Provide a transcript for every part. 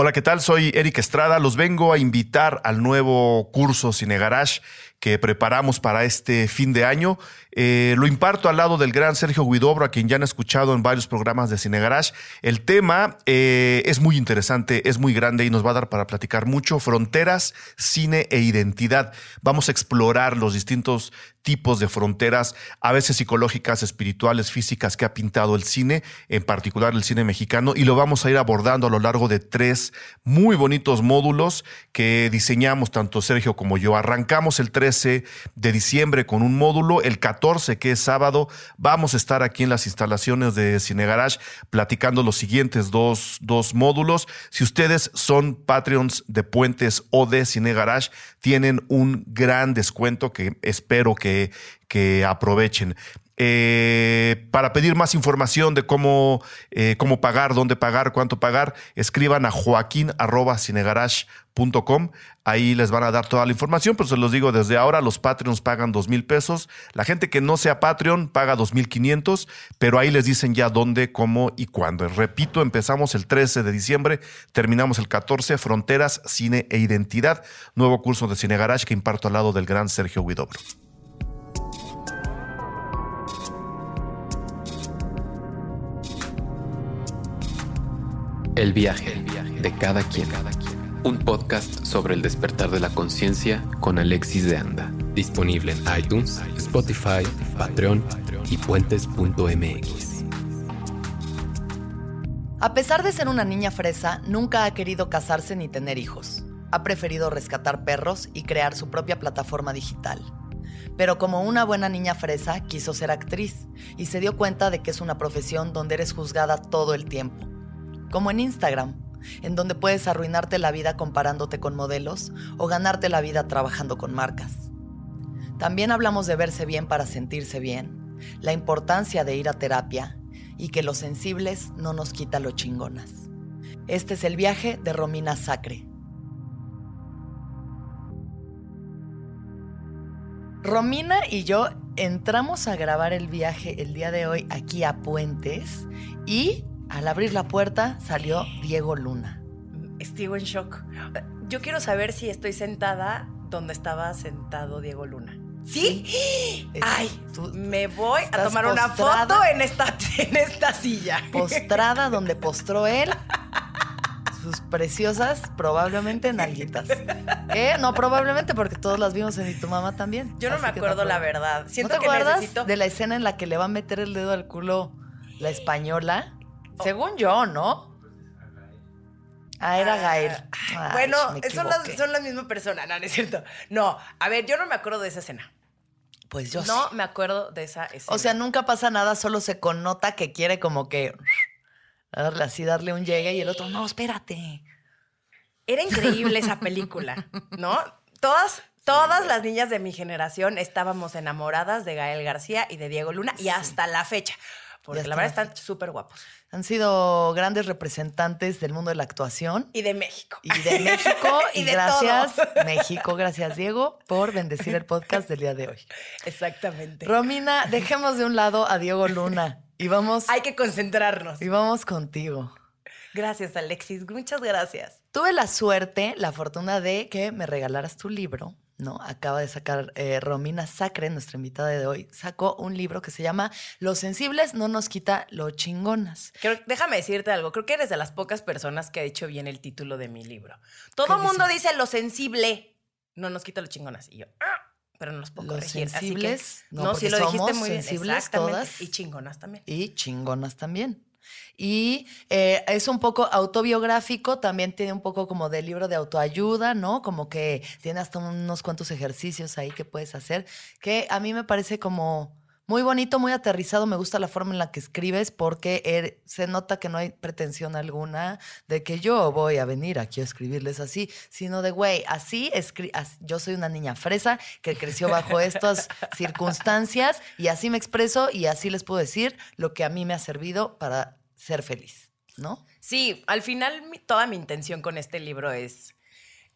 Hola, ¿qué tal? Soy Eric Estrada. Los vengo a invitar al nuevo curso Cine Garage que preparamos para este fin de año. Eh, lo imparto al lado del gran Sergio Guidobro, a quien ya han escuchado en varios programas de Cine Garage. El tema eh, es muy interesante, es muy grande y nos va a dar para platicar mucho. Fronteras, cine e identidad. Vamos a explorar los distintos tipos de fronteras, a veces psicológicas, espirituales, físicas, que ha pintado el cine, en particular el cine mexicano, y lo vamos a ir abordando a lo largo de tres muy bonitos módulos que diseñamos tanto Sergio como yo. Arrancamos el 3 de diciembre con un módulo. El 14, que es sábado, vamos a estar aquí en las instalaciones de Cine Garage platicando los siguientes dos, dos módulos. Si ustedes son Patreons de Puentes o de Cine Garage, tienen un gran descuento que espero que, que aprovechen. Eh, para pedir más información de cómo, eh, cómo pagar, dónde pagar, cuánto pagar, escriban a joaquín.cinegarage.com. Ahí les van a dar toda la información, pero se los digo desde ahora, los Patreons pagan dos mil pesos. La gente que no sea Patreon paga dos mil quinientos, pero ahí les dicen ya dónde, cómo y cuándo. Repito, empezamos el 13 de diciembre, terminamos el 14, Fronteras, Cine e Identidad, nuevo curso de Cine Garage que imparto al lado del gran Sergio Huidobro. El viaje de cada quien. Un podcast sobre el despertar de la conciencia con Alexis de Anda. Disponible en iTunes, Spotify, Patreon y puentes.mx. A pesar de ser una niña fresa, nunca ha querido casarse ni tener hijos. Ha preferido rescatar perros y crear su propia plataforma digital. Pero como una buena niña fresa, quiso ser actriz y se dio cuenta de que es una profesión donde eres juzgada todo el tiempo como en Instagram, en donde puedes arruinarte la vida comparándote con modelos o ganarte la vida trabajando con marcas. También hablamos de verse bien para sentirse bien, la importancia de ir a terapia y que los sensibles no nos quita lo chingonas. Este es el viaje de Romina Sacre. Romina y yo entramos a grabar el viaje el día de hoy aquí a Puentes y al abrir la puerta salió Diego Luna. Estoy en shock. Yo quiero saber si estoy sentada donde estaba sentado Diego Luna. ¿Sí? Ay, me voy a tomar una foto en esta, en esta silla. Postrada donde postró él. Sus preciosas, probablemente nalguitas. ¿Qué? No, probablemente, porque todos las vimos en tu mamá también. Yo no me acuerdo la verdad. Siento ¿No te acuerdas de la escena en la que le va a meter el dedo al culo la española? Según yo, ¿no? Ah, era Gael. bueno, son las, son la misma persona, no, no es cierto. No, a ver, yo no me acuerdo de esa escena. Pues yo No me acuerdo de esa escena. O sea, nunca pasa nada, solo se connota que quiere como que darle así, darle un llegue y el otro, no, espérate. Era increíble esa película, ¿no? Todas, todas las niñas de mi generación estábamos enamoradas de Gael García y de Diego Luna y hasta la fecha. Porque la verdad están súper guapos. Han sido grandes representantes del mundo de la actuación. Y de México. Y de México. y, gracias, México. Gracias, Diego, por bendecir el podcast del día de hoy. Exactamente. Romina, dejemos de un lado a Diego Luna. Y vamos. Hay que concentrarnos. Y vamos contigo. Gracias, Alexis. Muchas gracias. Tuve la suerte, la fortuna de que me regalaras tu libro ¿no? Acaba de sacar eh, Romina Sacre, nuestra invitada de hoy, sacó un libro que se llama Los sensibles no nos quita lo chingonas. déjame decirte algo, creo que eres de las pocas personas que ha dicho bien el título de mi libro. Todo el mundo dice? lo sensible no nos quita lo chingonas. Y yo, ah", pero no los puedo los sensibles, no, no si lo dijiste muy sensibles todas. Y chingonas también. Y chingonas también. Y eh, es un poco autobiográfico, también tiene un poco como de libro de autoayuda, ¿no? Como que tiene hasta unos cuantos ejercicios ahí que puedes hacer, que a mí me parece como muy bonito, muy aterrizado. Me gusta la forma en la que escribes porque er, se nota que no hay pretensión alguna de que yo voy a venir aquí a escribirles así, sino de, güey, así, escri yo soy una niña fresa que creció bajo estas circunstancias y así me expreso y así les puedo decir lo que a mí me ha servido para ser feliz, ¿no? Sí, al final toda mi intención con este libro es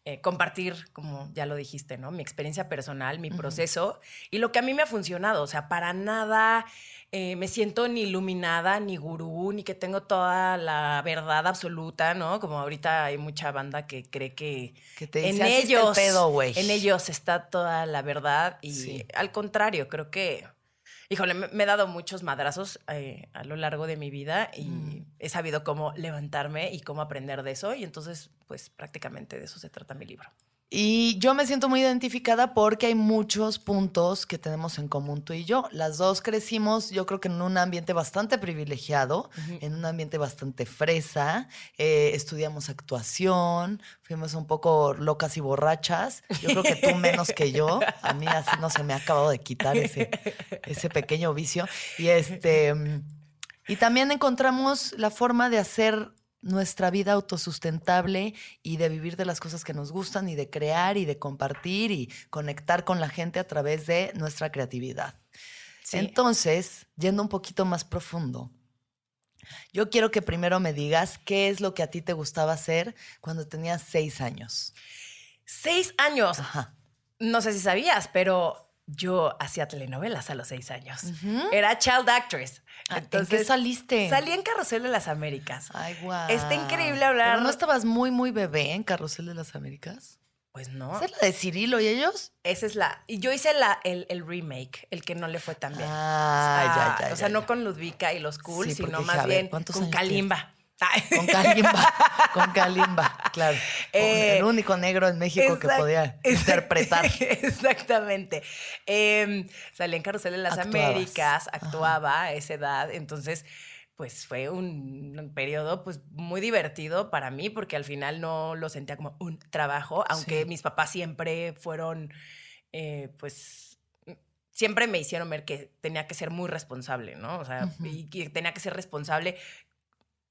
eh, compartir, como ya lo dijiste, ¿no? Mi experiencia personal, mi proceso y lo que a mí me ha funcionado. O sea, para nada eh, me siento ni iluminada, ni gurú, ni que tengo toda la verdad absoluta, ¿no? Como ahorita hay mucha banda que cree que, en ellos, en ellos está toda la verdad y al contrario, creo que híjole, me, he dado muchos madrazos eh, a lo largo de mi vida y mm. he sabido cómo levantarme y cómo aprender de eso. Y entonces, pues prácticamente de eso se trata mi libro. Y yo me siento muy identificada porque hay muchos puntos que tenemos en común tú y yo. Las dos crecimos, yo creo que en un ambiente bastante privilegiado, en un ambiente bastante fresa. Eh, estudiamos actuación, fuimos un poco locas y borrachas. Yo creo que tú menos que yo. A mí así no se me ha acabado de quitar ese, ese pequeño vicio. Y este. Y también encontramos la forma de hacer nuestra vida autosustentable y de vivir de las cosas que nos gustan y de crear y de compartir y conectar con la gente a través de nuestra creatividad. Entonces, yendo un poquito más profundo, yo quiero que primero me digas qué es lo que a ti te gustaba hacer cuando tenías seis años. Seis años. No sé si sabías, pero yo hacía telenovelas a los seis años. Era child actress. Ah, Entonces, ¿En qué saliste? Salí en Carrusel de las Américas. Ay, guau. Está increíble hablar. ¿No estabas muy, muy bebé en Carrusel de las Américas? Pues no. ¿Esa es la de Cirilo y ellos? Esa es la. Y yo hice la, el, remake, el que no le fue tan bien. Ah, ya, ya. O sea, no con Ludvika y los cool, sino más bien con Kalimba. Con Kalimba, con Kalimba, claro. el eh, único negro en México que podía interpretar. Exactamente. Eh, salí en Carrusel de las Américas, actuaba a esa edad, entonces pues fue un, periodo pues muy divertido para mí porque al final no lo sentía como un trabajo, aunque mis papás siempre fueron eh, pues siempre me hicieron ver que tenía que ser muy responsable, ¿no? O sea, y que tenía que ser responsable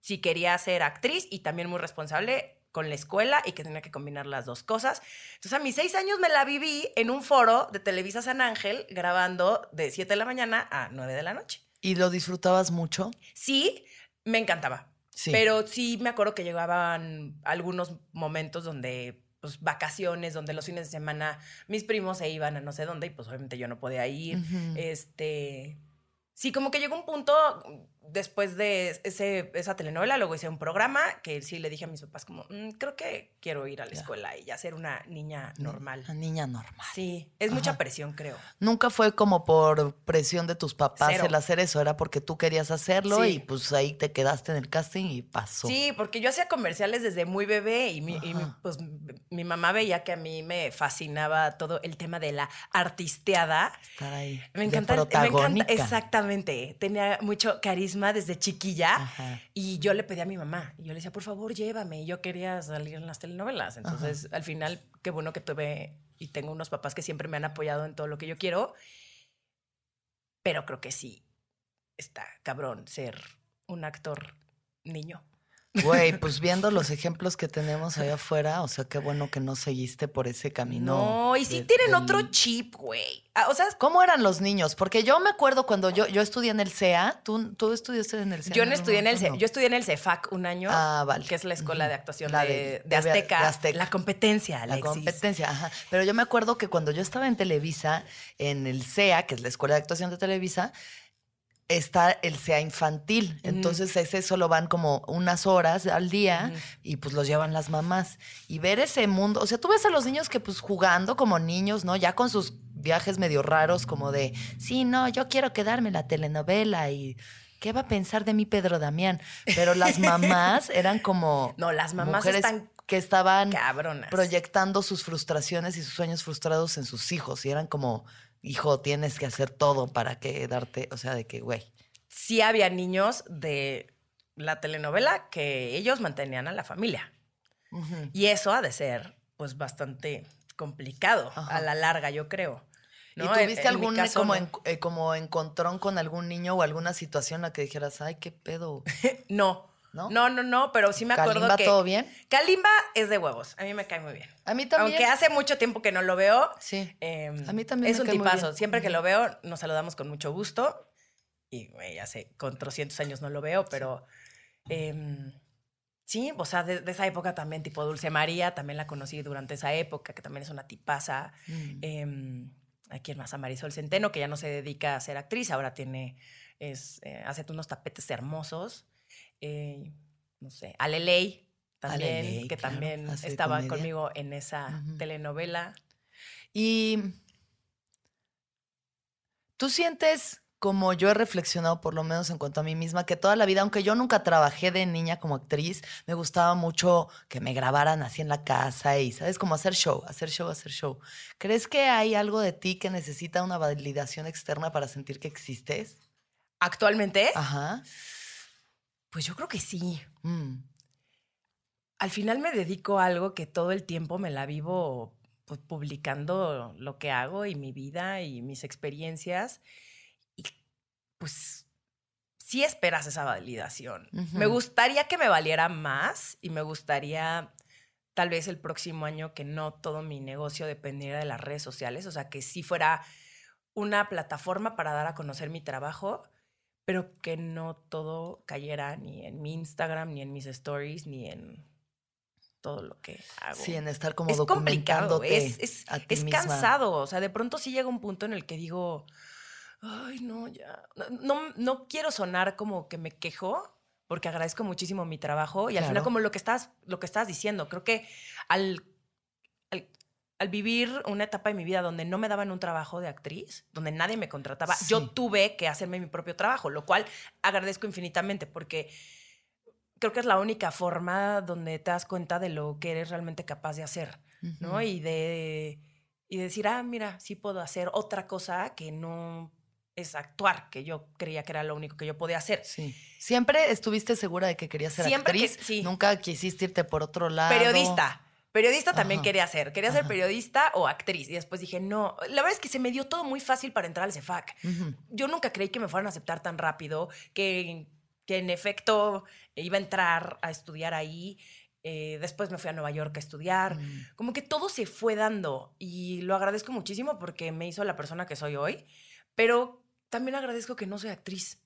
si quería ser actriz y también muy responsable con la escuela y que tenía que combinar las dos cosas. Entonces, a mis seis años me la viví en un foro de Televisa San Ángel grabando de 7 de la mañana a 9 de la noche. ¿Y lo disfrutabas mucho? Sí, me encantaba. Sí. Pero sí me acuerdo que llegaban algunos momentos donde pues, vacaciones, donde los fines de semana mis primos se iban a no sé dónde y pues obviamente yo no podía ir. Este, sí, como que llegó un punto después de ese, esa telenovela, luego hice un programa que sí le dije a mis papás como, mm, creo que quiero ir a la escuela y ya ser una niña normal. Una niña normal. Sí, es mucha presión, creo. Nunca fue como por presión de tus papás el hacer eso, era porque tú querías hacerlo y pues ahí te quedaste en el casting y pasó. Sí, porque yo hacía comerciales desde muy bebé y, mi, pues mi mamá veía que a mí me fascinaba todo el tema de la artisteada. Estar ahí. Me encanta, me encanta, exactamente. Tenía mucho carisma desde chiquilla y yo le pedí a mi mamá y yo le decía, por favor, llévame. Y yo quería salir en las telenovelas. Entonces, al final, qué bueno que tuve y tengo unos papás que siempre me han apoyado en todo lo que yo quiero. Pero creo que sí está cabrón ser un actor niño. Güey, pues viendo los ejemplos que tenemos allá afuera, o sea, qué bueno que no seguiste por ese camino. No, y sí tienen otro chip, güey. Ah, o sea, ¿cómo eran los niños? Porque yo me acuerdo cuando yo, yo estudié en el CEA, ¿tú, tú estudiaste en el CEA. Yo no estudié en el CEA, yo estudié en el CEFAC un año, ah, vale. que es la escuela de actuación de, Azteca, La competencia, Alexis. La competencia, ajá. Pero yo me acuerdo que cuando yo estaba en Televisa, en el CEA, que es la escuela de actuación de Televisa, está el sea infantil. Entonces ese solo van como unas horas al día y pues los llevan las mamás. Y ver ese mundo, o sea, tú ves a los niños que pues jugando como niños, ¿no? Ya con sus viajes medio raros como de, sí, no, yo quiero quedarme en la telenovela y... ¿Qué va a pensar de mí Pedro Damián? Pero las mamás eran como... No, las mamás están que estaban cabronas. proyectando sus frustraciones y sus sueños frustrados en sus hijos. Y eran como, hijo, tienes que hacer todo para que darte, o sea, de que, güey. Sí había niños de la telenovela que ellos mantenían a la familia. Y eso ha de ser, pues, bastante complicado a la larga, yo creo. ¿Y tuviste algún como, eh, como encontrón con algún niño o alguna situación en la que dijeras, ay, qué pedo? no. ¿No? No, no, pero sí me acuerdo ¿Kalimba que. todo bien? Kalimba es de huevos. A mí me cae muy bien. A mí también. Aunque hace mucho tiempo que no lo veo. Sí. Em, a mí también. Es un tipazo. Siempre que lo veo, nos saludamos con mucho gusto. Y, güey, hace con 300 años no lo veo, pero. Em, sí, o sea, de, esa época también, tipo Dulce María, también la conocí durante esa época, que también es una tipaza. Mm. Eh, ¿A quién más? A Marisol Centeno, que ya no se dedica a ser actriz, ahora tiene. Es, eh, hace unos tapetes hermosos. Eh, no sé, Aleley también, que también estaba conmigo en esa telenovela. Y tú sientes, como yo he reflexionado por lo menos en cuanto a mí misma, que toda la vida, aunque yo nunca trabajé de niña como actriz, me gustaba mucho que me grabaran así en la casa y, ¿sabes? Como hacer show, hacer show, hacer show. ¿Crees que hay algo de ti que necesita una validación externa para sentir que existes? ¿Actualmente? Ajá. Pues yo creo que sí. Mm. Al final me dedico a algo que todo el tiempo me la vivo pues, publicando lo que hago y mi vida y mis experiencias. Y pues sí esperas esa validación. Me gustaría que me valiera más y me gustaría tal vez el próximo año que no todo mi negocio dependiera de las redes sociales, o sea, que sí fuera una plataforma para dar a conocer mi trabajo pero que no todo cayera ni en mi Instagram, ni en mis stories, ni en todo lo que hago. Sí, en estar como es complicado, es, es, es cansado. O sea, de pronto sí llega un punto en el que digo, ay, no, ya. No, no quiero sonar como que me quejo, porque agradezco muchísimo mi trabajo. Y al final, como lo que estás, lo que estás diciendo, creo que al al vivir una etapa de mi vida donde no me daban un trabajo de actriz, donde nadie me contrataba, yo tuve que hacerme mi propio trabajo, lo cual agradezco infinitamente porque creo que es la única forma donde te das cuenta de lo que eres realmente capaz de hacer, ¿no? Y de y decir, ah, mira, sí puedo hacer otra cosa que no es actuar, que yo creía que era lo único que yo podía hacer. Sí. ¿Siempre estuviste segura de que querías ser Siempre actriz? sí. ¿Nunca quisiste irte por otro lado? Periodista. Periodista también quería ser. Quería ser periodista o actriz. Y después dije, no. La verdad es que se me dio todo muy fácil para entrar al CEFAC. Yo nunca creí que me fueran a aceptar tan rápido, que, que en efecto iba a entrar a estudiar ahí. Eh, después me fui a Nueva York a estudiar. Mm. Como que todo se fue dando y lo agradezco muchísimo porque me hizo la persona que soy hoy, pero también agradezco que no soy actriz.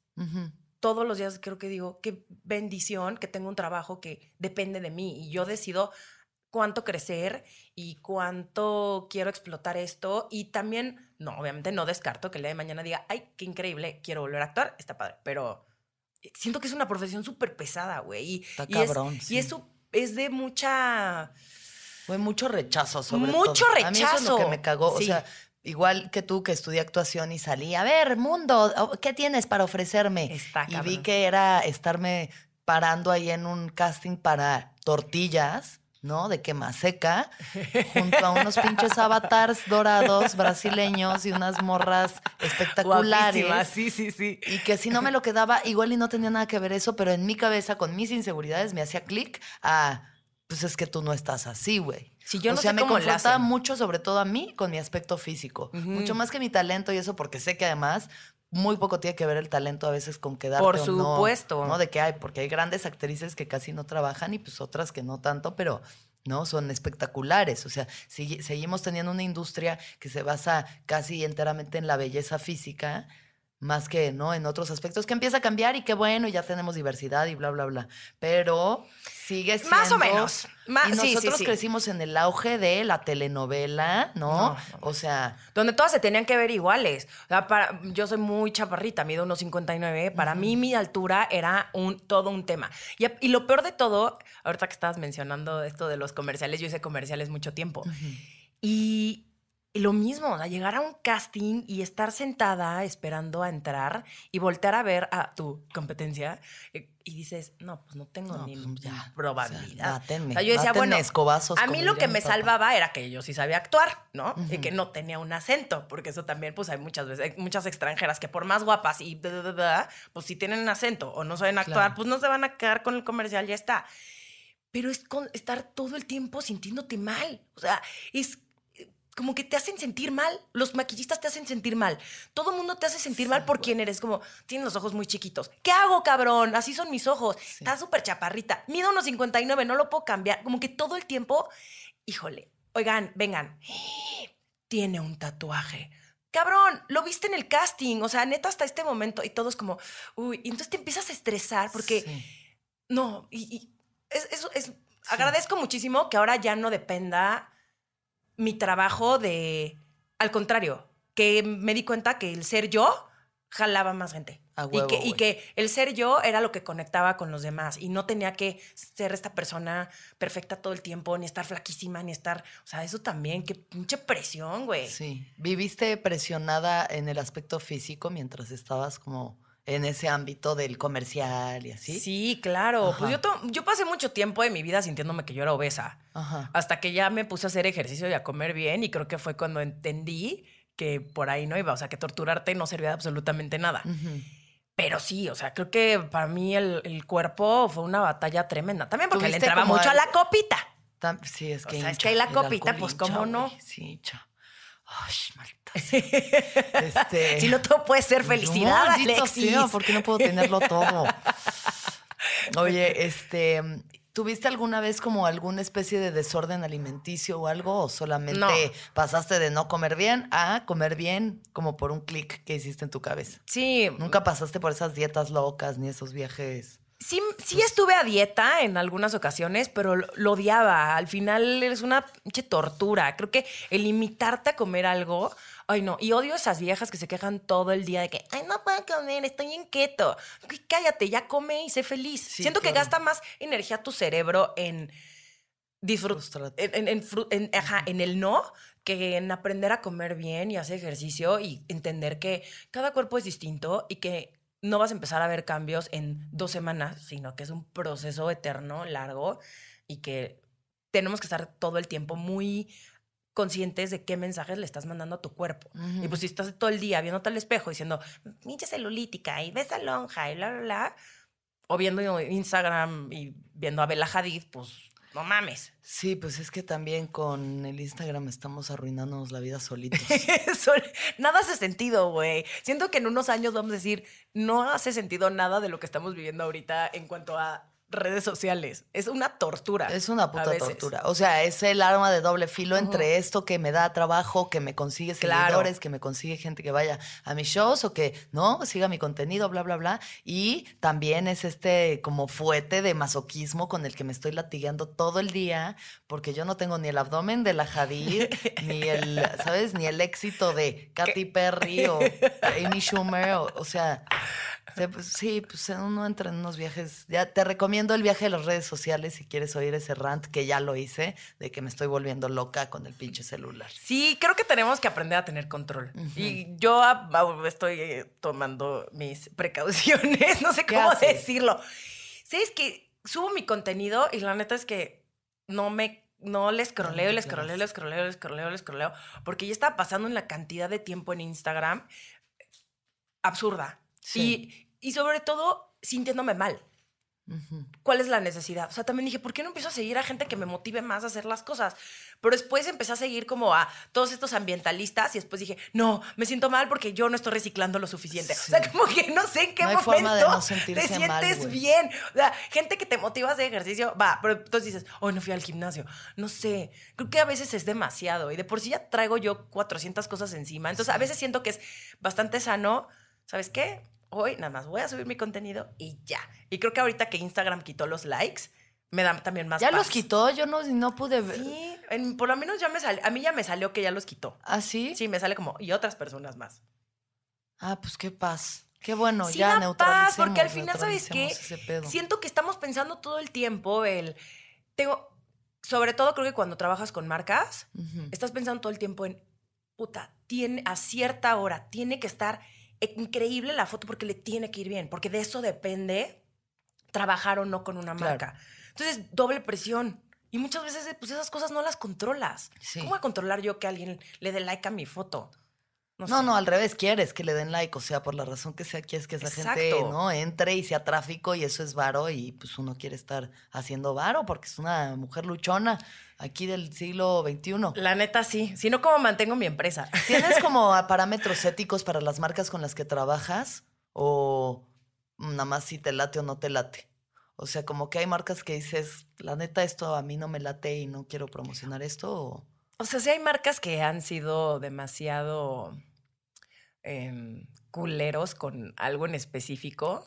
Todos los días creo que digo, qué bendición que tengo un trabajo que depende de mí y yo decido cuánto crecer y cuánto quiero explotar esto. Y también, no, obviamente no descarto que el día de mañana diga, ay, qué increíble, quiero volver a actuar, está padre. Pero siento que es una profesión súper pesada, güey. Está cabrón. Y eso es de mucha... Fue mucho rechazo, sobre mucho rechazo. A mí eso es lo que me cagó. O sea, igual que tú que estudié actuación y salí, a ver, mundo, ¿qué tienes para ofrecerme? Está y vi que era estarme parando ahí en un casting para tortillas ¿no? De quema seca, junto a unos pinches avatars dorados brasileños y unas morras espectaculares. sí, sí, sí. Y que si no me lo quedaba, igual y no tenía nada que ver eso, pero en mi cabeza, con mis inseguridades, me hacía clic a, pues es que tú no estás así, güey. Si yo o no sea, sé me confrontaba mucho, sobre todo a mí, con mi aspecto físico. Mucho más que mi talento y eso, porque sé que además muy poco tiene que ver el talento a veces con quedarte Por o supuesto. No, De que hay, porque hay grandes actrices que casi no trabajan y pues otras que no tanto, pero no son espectaculares. O sea, seguimos teniendo una industria que se basa casi enteramente en la belleza física. Más que, ¿no? En otros aspectos que empieza a cambiar y qué bueno, ya tenemos diversidad y bla, bla, bla. Pero sigue siendo... Más o menos. y nosotros crecimos en el auge de la telenovela, ¿no? o sea... Donde todas se tenían que ver iguales. O sea, para, yo soy muy chaparrita, mido unos 59. Para mí mi altura era un, todo un tema. Y, y, lo peor de todo, ahorita que estabas mencionando esto de los comerciales, yo hice comerciales mucho tiempo. Y lo mismo, o llegar a un casting y estar sentada esperando a entrar y voltear a ver a tu competencia eh, y dices, no, pues no tengo ni pues probabilidad. O sea, yo decía, bueno, escobazos, a mí lo que me salvaba era que yo sí sabía actuar, ¿no? Y que no tenía un acento, porque eso también, pues hay muchas veces, hay muchas extranjeras que por más guapas y pues si tienen un acento o no saben actuar, pues no se van a quedar con el comercial, ya está. Pero es con estar todo el tiempo sintiéndote mal. O sea, es como que te hacen sentir mal. Los maquillistas te hacen sentir mal. Todo el mundo te hace sentir mal por quién eres. Como, tienes los ojos muy chiquitos. ¿Qué hago, cabrón? Así son mis ojos. Está súper chaparrita. Mido unos 59, no lo puedo cambiar. Como que todo el tiempo, híjole, oigan, vengan. Tiene un tatuaje. Cabrón, lo viste en el casting. O sea, neta, hasta este momento. Y todos como, uy, y entonces te empiezas a estresar porque, no, y, eso es, agradezco muchísimo que ahora ya no dependa mi trabajo de, al contrario, que me di cuenta que el ser yo jalaba más gente. y, que, y, que, el ser yo era lo que conectaba con los demás y no tenía que ser esta persona perfecta todo el tiempo, ni estar flaquísima, ni estar, o sea, eso también, qué pinche presión, güey. Sí, viviste presionada en el aspecto físico mientras estabas como en ese ámbito del comercial y así. Sí, claro. Pues yo, yo pasé mucho tiempo de mi vida sintiéndome que yo era obesa. Hasta que ya me puse a hacer ejercicio y a comer bien y creo que fue cuando entendí que por ahí no iba. O sea, que torturarte no servía de absolutamente nada. Pero sí, o sea, creo que para mí el, cuerpo fue una batalla tremenda. También porque le entraba mucho a la copita. Sí, es que. O sea, es que hay la copita, pues cómo no. Sí, cha. Ay, este... si no todo puede ser felicidad, no, Alexis. porque no puedo tenerlo todo. Oye, este, ¿tuviste alguna vez como alguna especie de desorden alimenticio o algo? ¿O solamente pasaste de no comer bien a comer bien como por un clic que hiciste en tu cabeza? Sí. ¿Nunca pasaste por esas dietas locas ni esos viajes? Sí, sí estuve a dieta en algunas ocasiones, pero lo, odiaba. Al final es una pinche tortura. Creo que el limitarte a comer algo, ay no, y odio esas viejas que se quejan todo el día de que, ay, no puedo comer, estoy en keto. Cállate, ya come y sé feliz. Siento que gasta más energía tu cerebro en disfrutar, en, en, en el no que en aprender a comer bien y hacer ejercicio y entender que cada cuerpo es distinto y que no vas a empezar a ver cambios en dos semanas, sino que es un proceso eterno, largo, y que tenemos que estar todo el tiempo muy conscientes de qué mensajes le estás mandando a tu cuerpo. Y pues si estás todo el día viéndote al espejo diciendo, pinche celulítica y ves a lonja y bla, bla, bla, o viendo Instagram y viendo a Bella Hadid, pues no mames. Sí, pues es que también con el Instagram estamos arruinándonos la vida solitos. nada hace sentido, güey. Siento que en unos años vamos a decir, no hace sentido nada de lo que estamos viviendo ahorita en cuanto a redes sociales. Es una tortura. Es una puta tortura. O sea, es el arma de doble filo entre esto que me da trabajo, que me consigue seguidores, que me consigue gente que vaya a mis shows o que no siga mi contenido, bla, bla, bla. Y también es este como fuete de masoquismo con el que me estoy latigando todo el día, porque yo no tengo ni el abdomen de la Jadir, ni el, ¿sabes? Ni el éxito de Katy Perry o Amy Schumer. o sea, pues, sí, pues uno entra en unos viajes. Ya te recomiendo el viaje de las redes sociales si quieres oír ese rant que ya lo hice, de que me estoy volviendo loca con el pinche celular. Sí, creo que tenemos que aprender a tener control. Y yo estoy eh, tomando mis precauciones, no sé cómo decirlo. Sí, es que subo mi contenido y la neta es que no me no les scrolleo, les scrolleo, les scrolleo, les scrolleo, les scrolleo, porque ya está pasando en la cantidad de tiempo en Instagram absurda. Sí y sobre todo sintiéndome mal. ¿Cuál es la necesidad? O sea, también dije, ¿por qué no empiezo a seguir a gente que me motive más a hacer las cosas? Pero después empecé a seguir como a todos estos ambientalistas y después dije, no, me siento mal porque yo no estoy reciclando lo suficiente. O sea, como que no sé en qué momento te sientes bien. O sea, gente que te motiva a hacer ejercicio, va, pero entonces dices, hoy no fui al gimnasio. No sé, creo que a veces es demasiado y de por sí ya traigo yo 400 cosas encima. Entonces, a veces siento que es bastante sano ¿sabes qué? Hoy nada más voy a subir mi contenido y ya. Y creo que ahorita que Instagram quitó los likes, me da también más ¿Ya paz. los quitó? Yo no, no pude ver. Sí, en- por lo menos ya me salió, a mí ya me salió que ya los quitó. ¿Ah, sí? Sí, me sale como, y otras personas más. Ah, pues qué paz. Qué bueno, Sí ya neutralicemos. paz, porque al final, ¿sabes qué? Siento que estamos pensando todo el tiempo el... Tengo, sobre todo creo que cuando trabajas con marcas, estás pensando todo el tiempo en, puta, tiene, a cierta hora tiene que estar increíble la foto porque le tiene que ir bien, porque de eso depende trabajar o no con una Claro. marca. Entonces, doble presión. Y muchas veces, pues esas cosas no las controlas. Sí. ¿Cómo voy a controlar yo que alguien le dé like a mi foto? No, sé. no, al revés, quieres que le den like, o sea, por la razón que sea, quieres que esa gente no entre y sea tráfico y eso es varo y pues uno quiere estar haciendo varo porque es una mujer luchona aquí del siglo XXI. La neta sí. Si no, ¿cómo mantengo mi empresa? ¿Tienes como parámetros éticos para las marcas con las que trabajas o nada más si te late o no te late? O sea, como que hay marcas que dices, la neta esto a mí no me late y no quiero promocionar esto o... O sea, sí hay marcas que han sido demasiado em, culeros con algo en específico.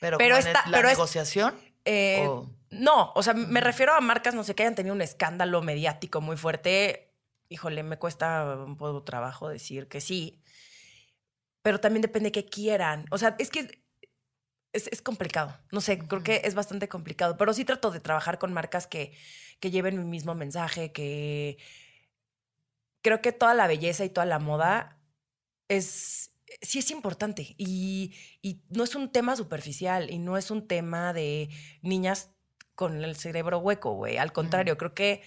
Pero, Pero el- la pero es- negociación Eh, o... No, o sea, me refiero a marcas, no sé, que hayan tenido un escándalo mediático muy fuerte. Híjole, me cuesta un poco de trabajo decir que sí. Pero también depende qué quieran. O sea, es que es, es complicado. No sé, creo que es bastante complicado. Pero sí trato de trabajar con marcas que, que lleven mi mismo mensaje, que creo que toda la belleza y toda la moda es sí es importante y, y no es un tema superficial y no es un tema de niñas con el cerebro hueco, güey. Al contrario, creo que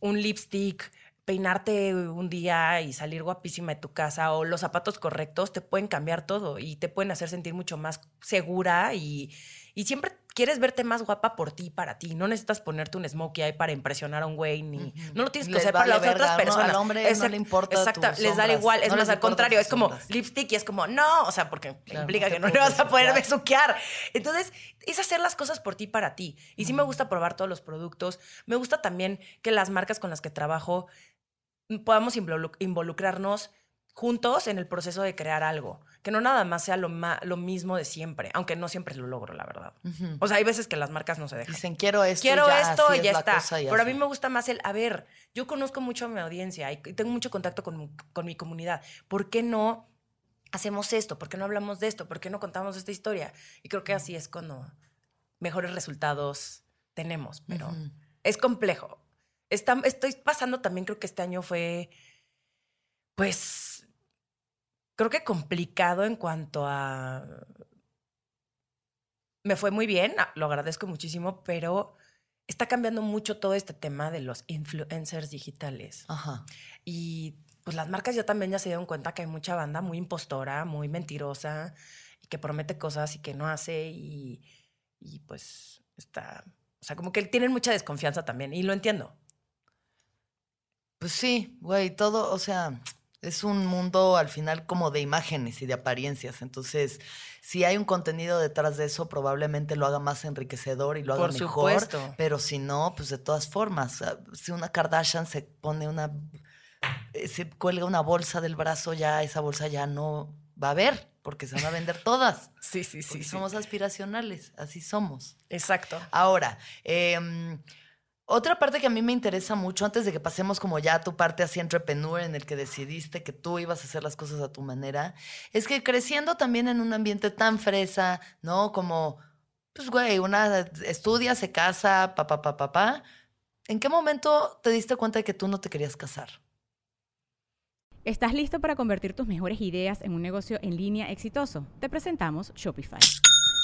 un lipstick, peinarte un día y salir guapísima de tu casa o los zapatos correctos te pueden cambiar todo y te pueden hacer sentir mucho más segura y, y siempre quieres verte más guapa por ti, para ti. No necesitas ponerte un smokey eye para impresionar a un güey ni... No lo tienes que Les hacer para las otras verga, ¿no? personas. Al hombre no Exacto, le importa Exacto, tus les da igual. Es no más, al contrario, es como sombras. lipstick y es como, no, o sea, porque Claro, implica no que no le vas a poder besuquear. Entonces, es hacer las cosas por ti, para ti. Y sí me gusta probar todos los productos. Me gusta también que las marcas con las que trabajo podamos involu- involucrarnos juntos en el proceso de crear algo. Que no nada más sea lo, ma- lo mismo de siempre, aunque no siempre lo logro, la verdad. O sea, hay veces que las marcas no se dejan. Dicen, quiero esto. Quiero ya, esto y es ya está. cosa Pero a mí me gusta más el, a ver, yo conozco mucho a mi audiencia y tengo mucho contacto con, con mi comunidad. ¿Por qué no hacemos esto? ¿Por qué no hablamos de esto? ¿Por qué no contamos esta historia? Y creo que así es cuando mejores resultados tenemos, pero es complejo. Está- estoy pasando también, creo que este año fue, pues, creo que complicado en cuanto a... Me fue muy bien, ah, lo agradezco muchísimo, pero está cambiando mucho todo este tema de los influencers digitales. Ajá. Y pues las marcas ya también ya se dieron cuenta que hay mucha banda muy impostora, muy mentirosa, y que promete cosas y que no hace, y, y pues está... O sea, como que tienen mucha desconfianza también, y lo entiendo. Pues sí, güey, todo, o sea, es un mundo al final como de imágenes y de apariencias. Entonces, si hay un contenido detrás de eso, probablemente lo haga más enriquecedor y lo haga Por mejor. supuesto. Pero si no, pues de todas formas, ah, si una Kardashian se pone una, eh, se cuelga una bolsa del brazo, ya esa bolsa ya no va a haber, porque se van a vender todas. Sí, sí, Porque somos aspiracionales, así somos. Exacto. Ahora, em, otra parte que a mí me interesa mucho, antes de que pasemos como ya a tu parte así entrepreneur en el que decidiste que tú ibas a hacer las cosas a tu manera, es que creciendo también en un ambiente tan fresa, ¿no? Como, pues güey, una estudia, se casa, papá, papá, papá. ¿En qué momento te diste cuenta de que tú no te querías casar? ¿Estás listo para convertir tus mejores ideas en un negocio en línea exitoso? Te presentamos Shopify.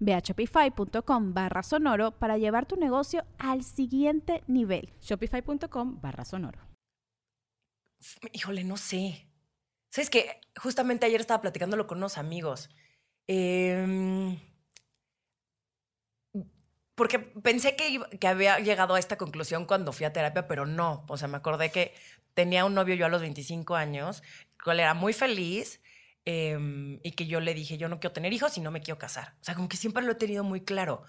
Ve a shopify.com barra sonoro para llevar tu negocio al siguiente nivel. Shopify.com barra sonoro. Híjole, no sé. ¿Sabes que Justamente ayer estaba platicándolo con unos amigos. Em, porque pensé que, que, había llegado a esta conclusión cuando fui a terapia, pero no. O sea, me acordé que tenía un novio yo a los 25 años, cual era muy feliz Em, y que yo le dije, yo no quiero tener hijos y no me quiero casar. O sea, como que siempre lo he tenido muy claro.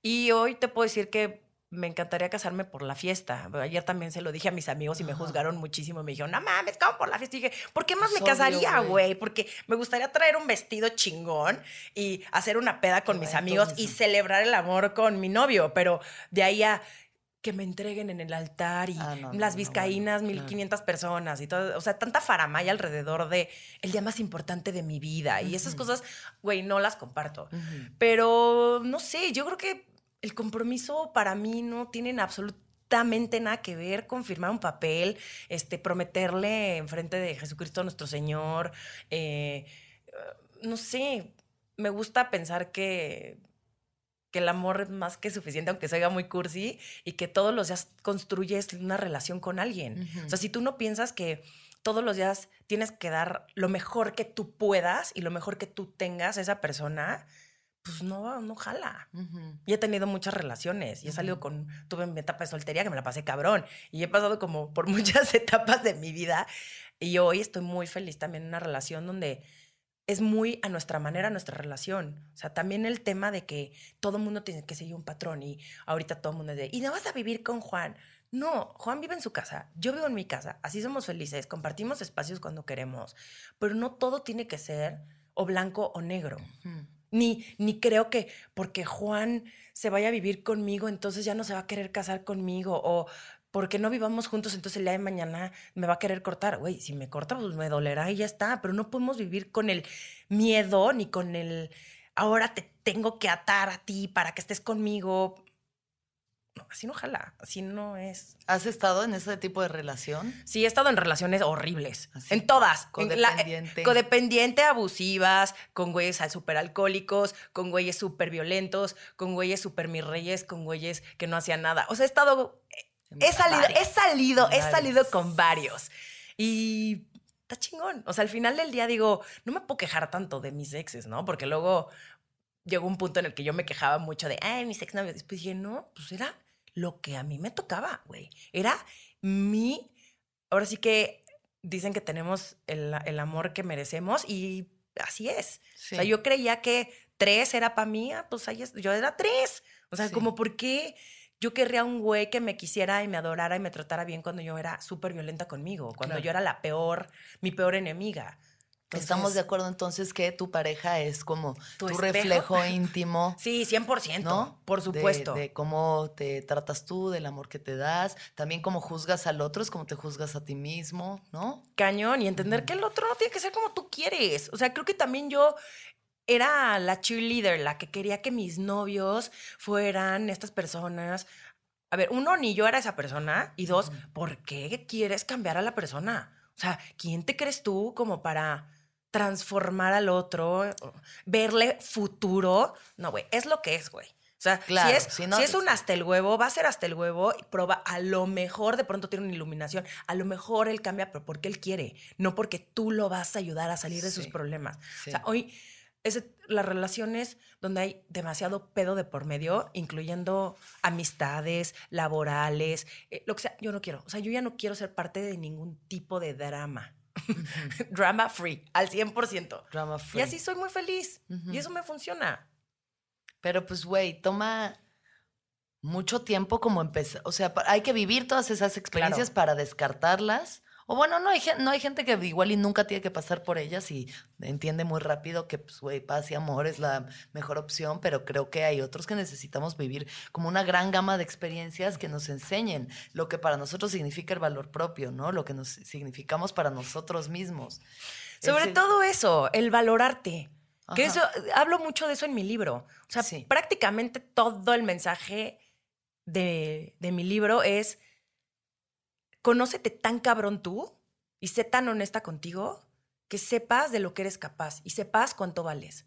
Y hoy te puedo decir que me encantaría casarme por la fiesta. Ayer también se lo dije a mis amigos y me juzgaron muchísimo. Me dijeron, no mames, ¿cómo por la fiesta? Y dije, ¿por qué más me casaría, güey? Porque me gustaría traer un vestido chingón y hacer una peda con mis amigos y celebrar el amor con mi novio. Pero de ahí a que me entreguen en el altar y ah, las vizcaínas, 1500 personas y todo, o sea, tanta faramaya alrededor de el día más importante de mi vida y esas cosas, güey, no las comparto. Pero no sé, yo creo que el compromiso para mí no tiene absolutamente nada que ver con firmar un papel, este, prometerle en frente de Jesucristo nuestro Señor, eh, no sé, me gusta pensar que que el amor es más que suficiente, aunque se oiga muy cursi, y que todos los días construyes una relación con alguien. O sea, si tú no piensas que todos los días tienes que dar lo mejor que tú puedas y lo mejor que tú tengas a esa persona, pues no, no jala. Y he tenido muchas relaciones y he salido con, tuve mi etapa de soltería que me la pasé cabrón y he pasado como por muchas etapas de mi vida y hoy estoy muy feliz también en una relación donde es muy a nuestra manera, nuestra relación. O sea, también el tema de que todo el mundo tiene que seguir un patrón y ahorita todo el mundo es de, y no vas a vivir con Juan. No, Juan vive en su casa, yo vivo en mi casa, así somos felices, compartimos espacios cuando queremos, pero no todo tiene que ser o blanco o negro. Ni, ni creo que porque Juan se vaya a vivir conmigo, entonces ya no se va a querer casar conmigo o porque no vivamos juntos, entonces el día de mañana me va a querer cortar. Güey, si me corta, pues me dolerá y ya está. Pero no podemos vivir con el miedo ni con el ahora te tengo que atar a ti para que estés conmigo. No, así no jala, así no es. ¿Has estado en ese tipo de relación? Sí, he estado en relaciones horribles. En todas. Codependiente. codependiente, abusivas, con güeyes súper alcohólicos, con güeyes súper violentos, con güeyes súper mis reyes, con güeyes que no hacían nada. O sea, he estado He salido, he salido, he salido con varios. Y está chingón. O sea, al final del día digo, no me puedo quejar tanto de mis exes, ¿no? Porque luego llegó un punto en el que yo me quejaba mucho de, ay, mis exnovios. Después dije, no, pues era lo que a mí me tocaba, güey. Era mi. Ahora sí que dicen que tenemos el, amor que merecemos y así es. O sea, yo creía que tres era para mí, ah, pues ahí yo era tres. O sea, como, ¿por qué? Yo querría un güey que me quisiera y me adorara y me tratara bien cuando yo era súper violenta conmigo, cuando yo era la peor, mi peor enemiga. Estamos de acuerdo entonces que tu pareja es como tu, reflejo íntimo. Sí, 100%, ¿no? Por supuesto. De, cómo te tratas tú, del amor que te das, también cómo juzgas al otro, es como te juzgas a ti mismo, ¿no? Cañón, y entender que el otro no tiene que ser como tú quieres. O sea, creo que también yo era la cheerleader, la que quería que mis novios fueran estas personas. A ver, uno, ni yo era esa persona. Y dos, ¿por qué quieres cambiar a la persona? O sea, ¿quién te crees tú como para transformar al otro, verle futuro? No, güey, es lo que es, güey. O sea, si, es, si, es un hasta el huevo, va a ser hasta el huevo y prueba, a lo mejor de pronto tiene una iluminación, a lo mejor él cambia, pero porque él quiere, no porque tú lo vas a ayudar a salir de sus problemas. O sea, hoy es las relaciones donde hay demasiado pedo de por medio, incluyendo amistades, laborales, eh, lo que sea, yo no quiero. O sea, yo ya no quiero ser parte de ningún tipo de drama. drama free, al 100%. Drama free. Y así soy muy feliz. Y eso me funciona. Pero pues, güey, toma mucho tiempo como empezar. O sea, hay que vivir todas esas experiencias para descartarlas O bueno, no hay, no hay gente que igual y nunca tiene que pasar por ellas y entiende muy rápido que, pues, güey, paz y amor es la mejor opción, pero creo que hay otros que necesitamos vivir como una gran gama de experiencias que nos enseñen lo que para nosotros significa el valor propio, ¿no? Lo que nos significamos para nosotros mismos. Sobre todo eso, el valorarte. Que eso, hablo mucho de eso en mi libro. O sea, prácticamente todo el mensaje de, de mi libro es conócete tan cabrón tú y sé tan honesta contigo que sepas de lo que eres capaz y sepas cuánto vales.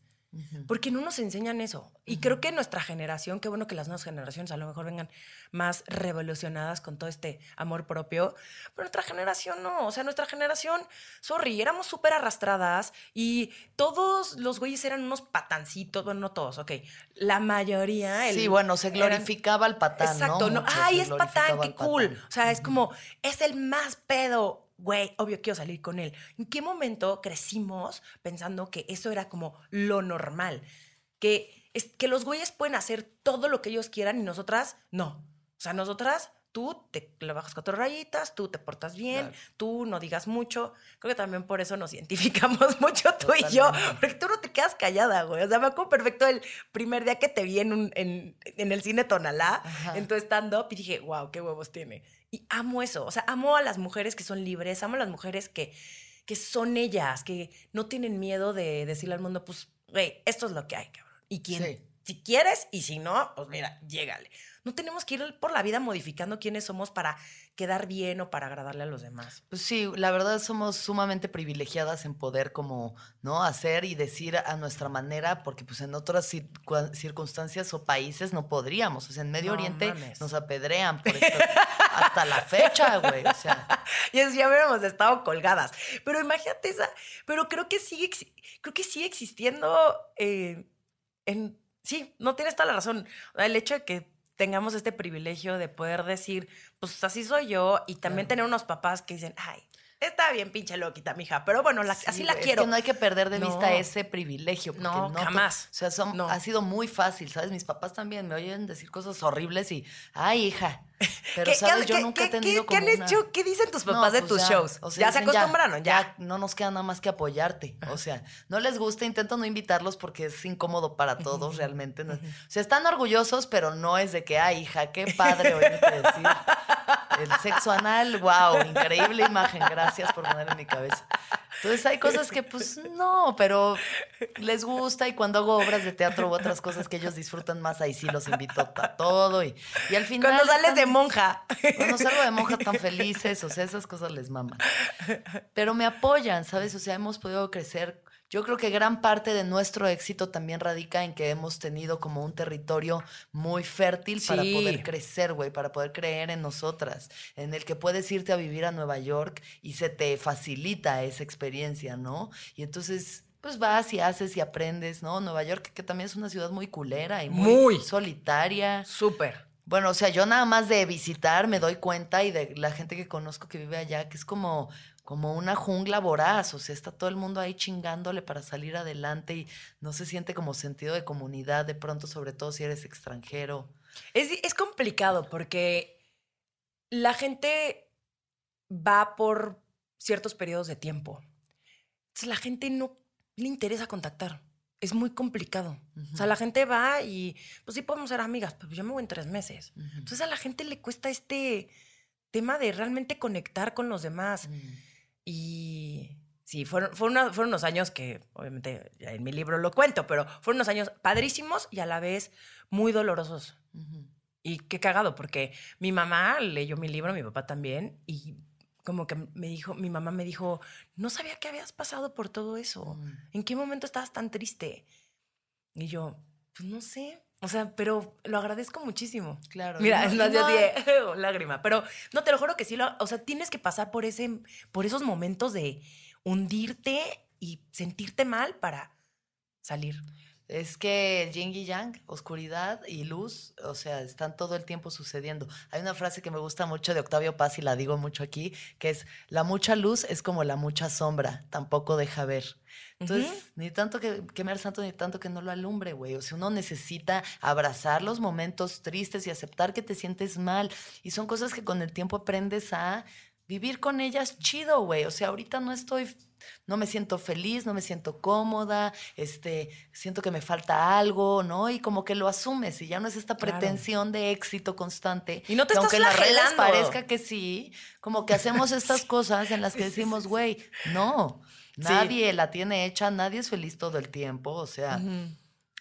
Porque no nos enseñan eso. Y creo que nuestra generación, qué bueno que las nuevas generaciones a lo mejor vengan más revolucionadas con todo este amor propio, pero nuestra generación no. O sea, nuestra generación, sorry, éramos súper arrastradas y todos los güeyes eran unos patancitos. Bueno, no todos, ok. La mayoría. sí, bueno, se glorificaba el patán. Exacto, ¿no? Ay, es patán, qué cool. O sea, es como, es el más pedo güey, obvio quiero salir con él. ¿En qué momento crecimos pensando que eso era como lo normal? Que, es, que los güeyes pueden hacer todo lo que ellos quieran y nosotras no. O sea, nosotras tú te le bajas cuatro rayitas, tú te portas bien, tú no digas mucho. Creo que también por eso nos identificamos mucho tú y yo, porque tú no te quedas callada, güey. O sea, me acuerdo perfecto el primer día que te vi en, un, en, en el cine Tonalá, en tu stand-up, y dije, wow, qué huevos tiene. Y amo eso, o sea, amo a las mujeres que son libres, amo a las mujeres que, que son ellas, que no tienen miedo de decirle al mundo, pues, güey, esto es lo que hay, cabrón. Y quién, si quieres, y si no, pues mira, llégale. No tenemos que ir por la vida modificando quiénes somos para quedar bien o para agradarle a los demás. Pues sí, la verdad somos sumamente privilegiadas en poder como, ¿no? Hacer y decir a nuestra manera, porque pues en otras circunstancias o países no podríamos. O sea, en Medio Oriente nos apedrean por esto, hasta la fecha, güey. O sea. Y es, ya hubiéramos estado colgadas. Pero imagínate esa, pero creo que sigue, creo que sigue existiendo eh, en, sí, no tienes toda la razón. El hecho de que tengamos este privilegio de poder decir, pues así soy yo, y también tener unos papás que dicen, ay, Está bien, pinche loquita, mija. Pero bueno, así la quiero. Es que no hay que perder de vista ese privilegio. No, jamás. O sea, ha sido muy fácil, ¿sabes? Mis papás también me oyen decir cosas horribles y, ay, hija. Pero, ¿sabes? Yo nunca he tenido ¿qué, como han hecho? ¿Qué dicen tus papás de pues tus shows? ya se acostumbraron, ya, No nos queda nada más que apoyarte. O sea, no les gusta, intento no invitarlos porque es incómodo para todos realmente. O sea, están orgullosos, pero no es de que, ay, hija, qué padre oírte decir. El sexo anal, wow, increíble imagen, gracias por poner en mi cabeza. Entonces hay cosas que pues no, pero les gusta y cuando hago obras de teatro u otras cosas que ellos disfrutan más, ahí sí los invito a todo y, y al final... Cuando sales de monja. Cuando salgo de monja tan felices, o sea, esas cosas les maman. Pero me apoyan, ¿sabes? O sea, hemos podido crecer yo creo que gran parte de nuestro éxito también radica en que hemos tenido como un territorio muy fértil para poder crecer, güey, para poder creer en nosotras, en el que puedes irte a vivir a Nueva York y se te facilita esa experiencia, ¿no? Y entonces pues vas y haces y aprendes, ¿no? Nueva York, que también es una ciudad muy culera y muy, muy. solitaria. Súper. Bueno, o sea, yo nada más de visitar me doy cuenta y de la gente que conozco que vive allá, que es como como una jungla voraz, o sea, está todo el mundo ahí chingándole para salir adelante y no se siente como sentido de comunidad de pronto, sobre todo si eres extranjero. Es, es complicado porque la gente va por ciertos periodos de tiempo. Entonces la gente no le interesa contactar. Es muy complicado. O sea, la gente va y, pues sí podemos ser amigas, pero yo me voy en tres meses. Entonces a la gente le cuesta este tema de realmente conectar con los demás. Mm. Y sí, fueron, fueron, unos años que, obviamente, en mi libro lo cuento, pero fueron unos años padrísimos y a la vez muy dolorosos. Y qué cagado, porque mi mamá leyó mi libro, mi papá también, y como que me dijo, mi mamá me dijo, no sabía que habías pasado por todo eso. Mm. ¿En qué momento estabas tan triste? Y yo, pues no sé, o sea, pero lo agradezco muchísimo. Claro. Mira, es más, yo dije, lágrima. Pero no, te lo juro que sí, lo, o sea, tienes que pasar por, ese, por esos momentos de hundirte y sentirte mal para salir. Es que yin y yang, oscuridad y luz, o sea, están todo el tiempo sucediendo. Hay una frase que me gusta mucho de Octavio Paz y la digo mucho aquí, que es, la mucha luz es como la mucha sombra, tampoco deja ver. Entonces, ni tanto que quemar santo, ni tanto que no lo alumbre, güey. O sea, uno necesita abrazar los momentos tristes y aceptar que te sientes mal. Y son cosas que con el tiempo aprendes a vivir con ellas chido, güey. O sea, ahorita no estoy, no me siento feliz, no me siento cómoda, este, siento que me falta algo, ¿no? Y como que lo asumes y ya no es esta pretensión de éxito constante. Y no te que estás aunque en las redes flagelando. parezca que sí, como que hacemos estas cosas en las que decimos, güey, no, nadie la tiene hecha, nadie es feliz todo el tiempo, o sea...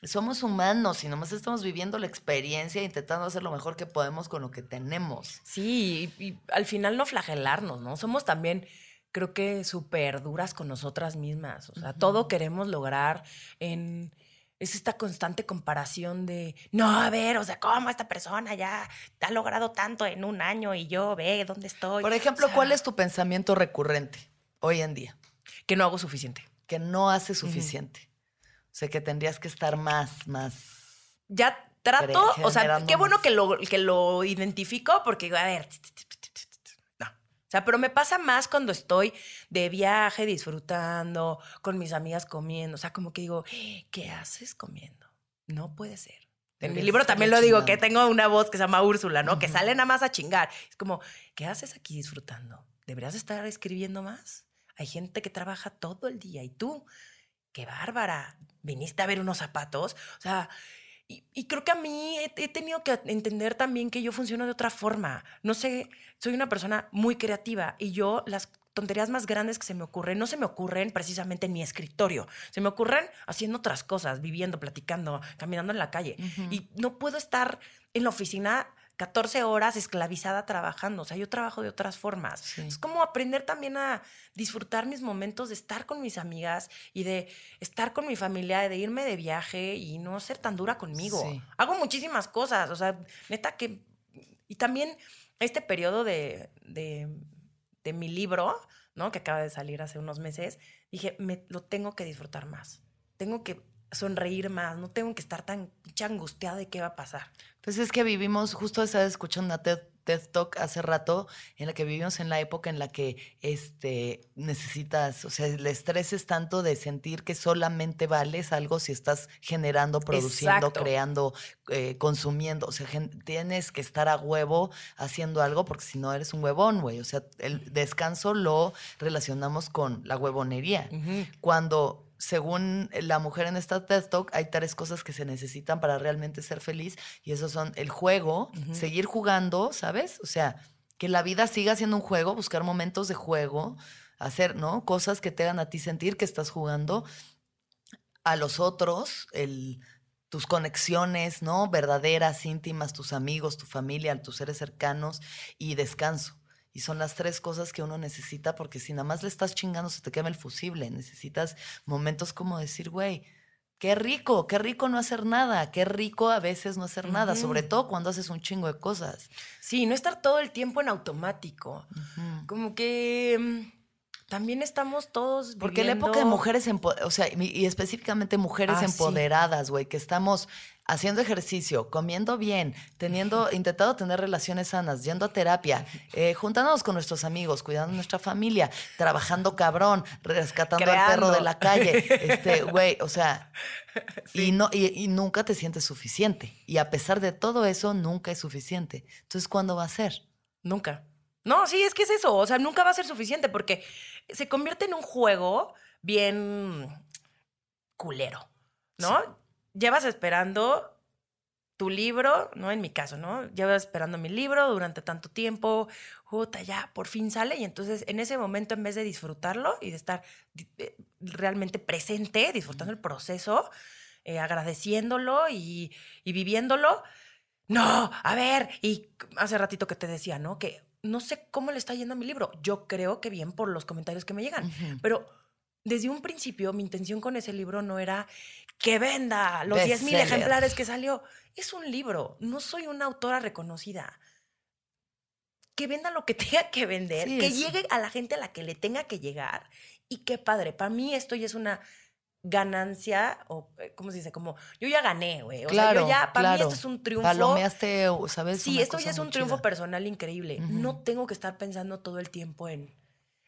Somos humanos y nomás estamos viviendo la experiencia e intentando hacer lo mejor que podemos con lo que tenemos. Sí, y, y al final no flagelarnos, ¿no? Somos también, creo que, súper duras con nosotras mismas. O sea, todo queremos lograr en... Es esta constante comparación de, no, a ver, o sea, ¿cómo esta persona ya ha logrado tanto en un año y yo ve dónde estoy? Por ejemplo, O sea, ¿cuál es tu pensamiento recurrente hoy en día? Que no hago suficiente. Que no hace suficiente. Sea, que tendrías que estar más, más. ya trato, o sea, qué bueno que lo, que lo identifico porque a ver, no. O sea, pero me pasa más cuando estoy de viaje disfrutando, con mis amigas comiendo. O sea, como que digo, ¿qué haces comiendo? No puede ser. En mi libro también lo digo, que tengo una voz que se llama Úrsula, ¿no? Que Ujú. sale nada más a chingar. Es como, ¿qué haces aquí disfrutando? ¿Deberías estar escribiendo más? Hay gente que trabaja todo el día y tú, qué bárbara, viniste a ver unos zapatos. O sea, y, y creo que a mí he, he tenido que entender también que yo funciono de otra forma. No sé, soy una persona muy creativa y yo las tonterías más grandes que se me ocurren no se me ocurren precisamente en mi escritorio, se me ocurren haciendo otras cosas, viviendo, platicando, caminando en la calle. Y no puedo estar en la oficina 14 horas esclavizada trabajando. O sea, yo trabajo de otras formas. Sí. Es como aprender también a disfrutar mis momentos de estar con mis amigas y de estar con mi familia, de irme de viaje y no ser tan dura conmigo. Sí. Hago muchísimas cosas. O sea, neta que. Y también este periodo de, de, de mi libro, ¿no? Que acaba de salir hace unos meses, dije, me lo tengo que disfrutar más. Tengo que sonreír más, no tengo que estar tan angustiada de qué va a pasar. Pues es que vivimos, justo estaba escuchando una TED, TED Talk hace rato, en la que vivimos en la época en la que este, necesitas, o sea, el estrés es tanto de sentir que solamente vales algo si estás generando, produciendo, Exacto. creando, eh, consumiendo. O sea, tienes que estar a huevo haciendo algo porque si no eres un huevón, güey. O sea, el descanso lo relacionamos con la huevonería. Cuando, según la mujer en esta TED Talk, hay tres cosas que se necesitan para realmente ser feliz y esos son el juego, seguir jugando, ¿sabes? O sea, que la vida siga siendo un juego, buscar momentos de juego, hacer, ¿no? Cosas que te hagan a ti sentir que estás jugando a los otros, el, tus conexiones, ¿no? Verdaderas, íntimas, tus amigos, tu familia, tus seres cercanos y descanso. Y son las tres cosas que uno necesita porque si nada más le estás chingando se te quema el fusible. Necesitas momentos como decir, güey, qué rico, qué rico no hacer nada, qué rico a veces no hacer nada, sobre todo cuando haces un chingo de cosas. Sí, no estar todo el tiempo en automático. Como que mm, también estamos todos Porque la época de viviendo- mujeres, o sea, y específicamente mujeres Ah, empoderadas, güey, que estamos haciendo ejercicio, comiendo bien, teniendo, intentando tener relaciones sanas, yendo a terapia, eh, juntándonos con nuestros amigos, cuidando nuestra familia, trabajando cabrón, rescatando al perro de la calle, este, güey, o sea, y no, y, y nunca te sientes suficiente. Y a pesar de todo eso, nunca es suficiente. Entonces, ¿cuándo va a ser? Nunca. No, sí, es que es eso. O sea, nunca va a ser suficiente porque se convierte en un juego bien culero, ¿no? Llevas esperando tu libro, ¿no? En mi caso, ¿no? Llevas esperando mi libro durante tanto tiempo, puta, ya, por fin sale. Y entonces, en ese momento, en vez de disfrutarlo y de estar eh, realmente presente, disfrutando el proceso, eh, agradeciéndolo y, y viviéndolo, no, a ver, y hace ratito que te decía, ¿no? Que no sé cómo le está yendo a mi libro. Yo creo que bien por los comentarios que me llegan, pero desde un principio mi intención con ese libro no era que venda los 10 mil Bestseller. ejemplares que salió. Es un libro, no soy una autora reconocida. Que venda lo que tenga que vender, Sí, que es- llegue a la gente a la que le tenga que llegar. Y qué padre, para mí esto ya es una ganancia, o eh, ¿cómo se dice? Como yo ya gané, güey. O sea, claro, yo ya, para mí esto es un triunfo. Palomeaste, ¿sabes? Sí, esto ya es un triunfo chida. personal increíble. No tengo que estar pensando todo el tiempo en,